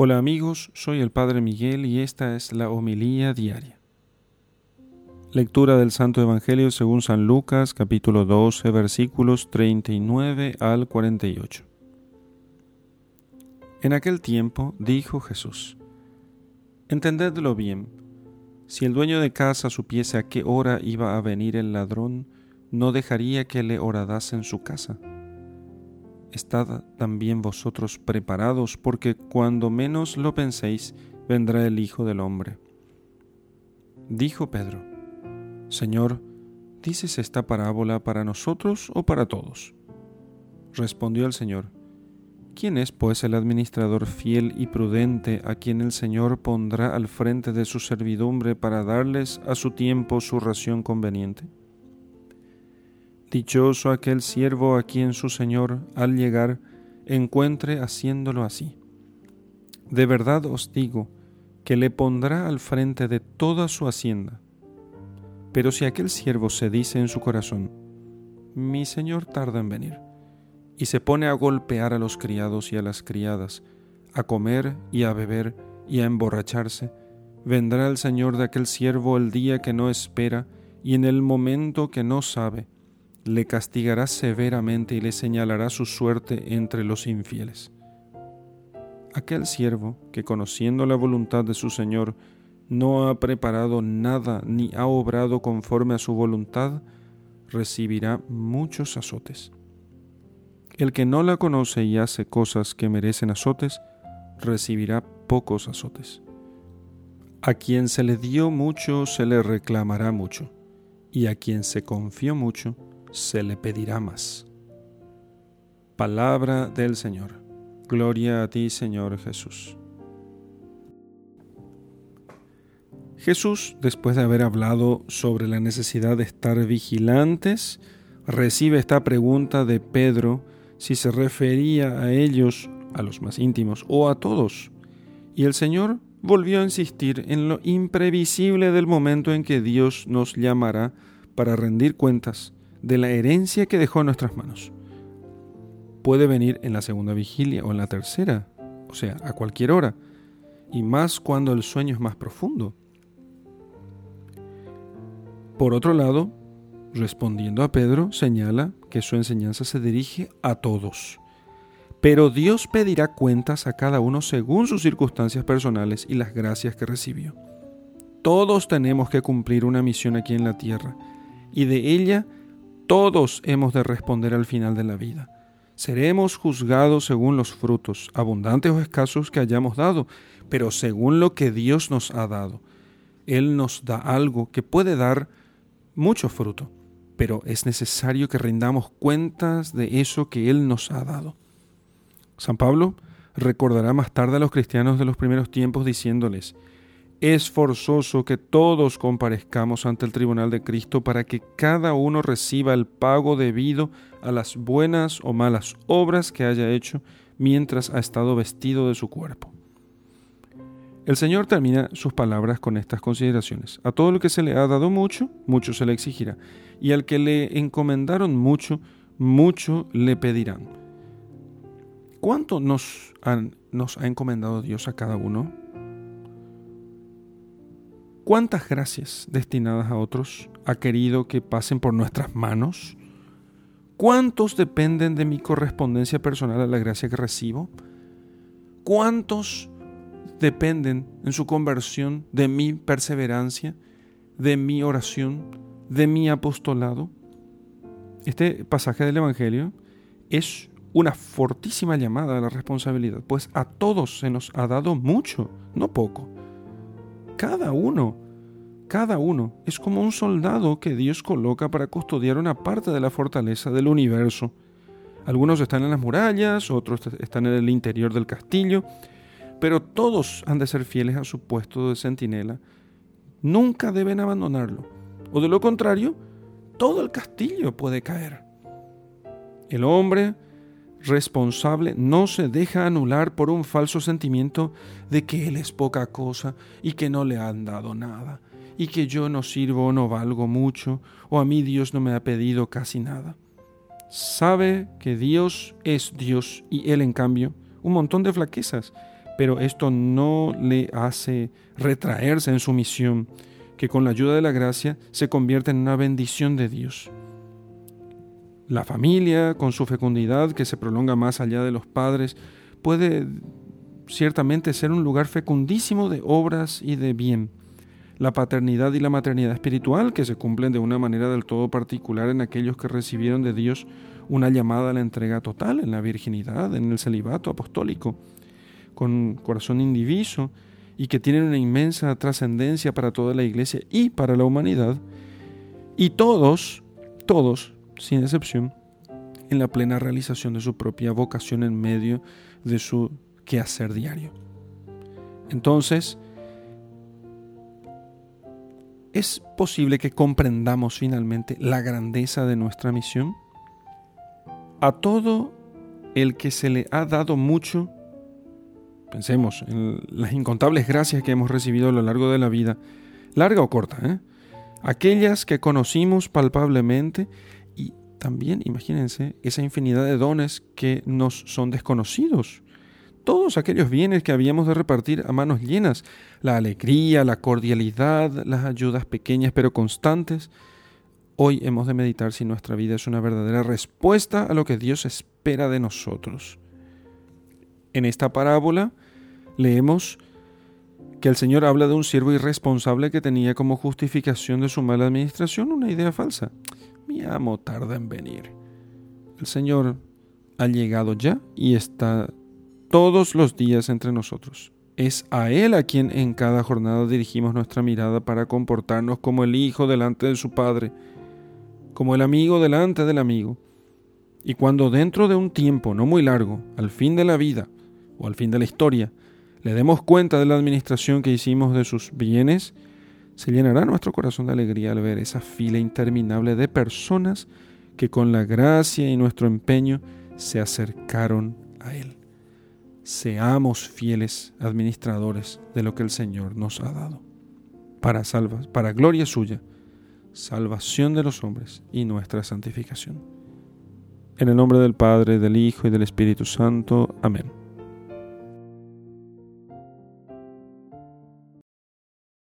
Hola amigos, soy el Padre Miguel y esta es la homilía diaria. Lectura del Santo Evangelio según San Lucas capítulo 12 versículos 39 al 48. En aquel tiempo dijo Jesús, Entendedlo bien, si el dueño de casa supiese a qué hora iba a venir el ladrón, no dejaría que le horadase en su casa Estad también vosotros preparados, porque cuando menos lo penséis, vendrá el Hijo del Hombre. Dijo Pedro, Señor, ¿dices esta parábola para nosotros o para todos? Respondió el Señor, ¿quién es pues el administrador fiel y prudente a quien el Señor pondrá al frente de su servidumbre para darles a su tiempo su ración conveniente? Dichoso aquel siervo a quien su Señor, al llegar, encuentre haciéndolo así. De verdad os digo que le pondrá al frente de toda su hacienda. Pero si aquel siervo se dice en su corazón, mi Señor tarda en venir, y se pone a golpear a los criados y a las criadas, a comer y a beber y a emborracharse, vendrá el Señor de aquel siervo el día que no espera y en el momento que no sabe, le castigará severamente y le señalará su suerte entre los infieles. Aquel siervo que conociendo la voluntad de su Señor no ha preparado nada ni ha obrado conforme a su voluntad, recibirá muchos azotes. El que no la conoce y hace cosas que merecen azotes, recibirá pocos azotes. A quien se le dio mucho, se le reclamará mucho, y a quien se confió mucho, se le pedirá más. Palabra del Señor. Gloria a ti, Señor Jesús. Jesús, después de haber hablado sobre la necesidad de estar vigilantes, recibe esta pregunta de Pedro si se refería a ellos, a los más íntimos, o a todos. Y el Señor volvió a insistir en lo imprevisible del momento en que Dios nos llamará para rendir cuentas de la herencia que dejó en nuestras manos. Puede venir en la segunda vigilia o en la tercera, o sea, a cualquier hora, y más cuando el sueño es más profundo. Por otro lado, respondiendo a Pedro, señala que su enseñanza se dirige a todos. Pero Dios pedirá cuentas a cada uno según sus circunstancias personales y las gracias que recibió. Todos tenemos que cumplir una misión aquí en la tierra, y de ella todos hemos de responder al final de la vida. Seremos juzgados según los frutos, abundantes o escasos que hayamos dado, pero según lo que Dios nos ha dado. Él nos da algo que puede dar mucho fruto, pero es necesario que rindamos cuentas de eso que Él nos ha dado. San Pablo recordará más tarde a los cristianos de los primeros tiempos diciéndoles, es forzoso que todos comparezcamos ante el tribunal de Cristo para que cada uno reciba el pago debido a las buenas o malas obras que haya hecho mientras ha estado vestido de su cuerpo. El Señor termina sus palabras con estas consideraciones. A todo lo que se le ha dado mucho, mucho se le exigirá, y al que le encomendaron mucho, mucho le pedirán. ¿Cuánto nos, nos ha encomendado Dios a cada uno? ¿Cuántas gracias destinadas a otros ha querido que pasen por nuestras manos? ¿Cuántos dependen de mi correspondencia personal a la gracia que recibo? ¿Cuántos dependen en su conversión de mi perseverancia, de mi oración, de mi apostolado? Este pasaje del Evangelio es una fortísima llamada a la responsabilidad, pues a todos se nos ha dado mucho, no poco cada uno, cada uno es como un soldado que Dios coloca para custodiar una parte de la fortaleza del universo. Algunos están en las murallas, otros están en el interior del castillo, pero todos han de ser fieles a su puesto de centinela. Nunca deben abandonarlo, o de lo contrario, todo el castillo puede caer. El hombre responsable no se deja anular por un falso sentimiento de que él es poca cosa y que no le han dado nada, y que yo no sirvo o no valgo mucho, o a mí Dios no me ha pedido casi nada. Sabe que Dios es Dios y él en cambio un montón de flaquezas, pero esto no le hace retraerse en su misión, que con la ayuda de la gracia se convierte en una bendición de Dios. La familia, con su fecundidad que se prolonga más allá de los padres, puede ciertamente ser un lugar fecundísimo de obras y de bien. La paternidad y la maternidad espiritual, que se cumplen de una manera del todo particular en aquellos que recibieron de Dios una llamada a la entrega total, en la virginidad, en el celibato apostólico, con corazón indiviso y que tienen una inmensa trascendencia para toda la iglesia y para la humanidad. Y todos, todos, sin excepción, en la plena realización de su propia vocación en medio de su quehacer diario. Entonces, ¿es posible que comprendamos finalmente la grandeza de nuestra misión? A todo el que se le ha dado mucho, pensemos en las incontables gracias que hemos recibido a lo largo de la vida, larga o corta, ¿eh? aquellas que conocimos palpablemente también, imagínense, esa infinidad de dones que nos son desconocidos. Todos aquellos bienes que habíamos de repartir a manos llenas, la alegría, la cordialidad, las ayudas pequeñas pero constantes, hoy hemos de meditar si nuestra vida es una verdadera respuesta a lo que Dios espera de nosotros. En esta parábola leemos que el Señor habla de un siervo irresponsable que tenía como justificación de su mala administración una idea falsa. Mi amo tarda en venir. El Señor ha llegado ya y está todos los días entre nosotros. Es a Él a quien en cada jornada dirigimos nuestra mirada para comportarnos como el Hijo delante de su Padre, como el amigo delante del amigo. Y cuando dentro de un tiempo no muy largo, al fin de la vida o al fin de la historia, le demos cuenta de la administración que hicimos de sus bienes, se llenará nuestro corazón de alegría al ver esa fila interminable de personas que con la gracia y nuestro empeño se acercaron a Él. Seamos fieles administradores de lo que el Señor nos ha dado, para, para gloria suya, salvación de los hombres y nuestra santificación. En el nombre del Padre, del Hijo y del Espíritu Santo. Amén.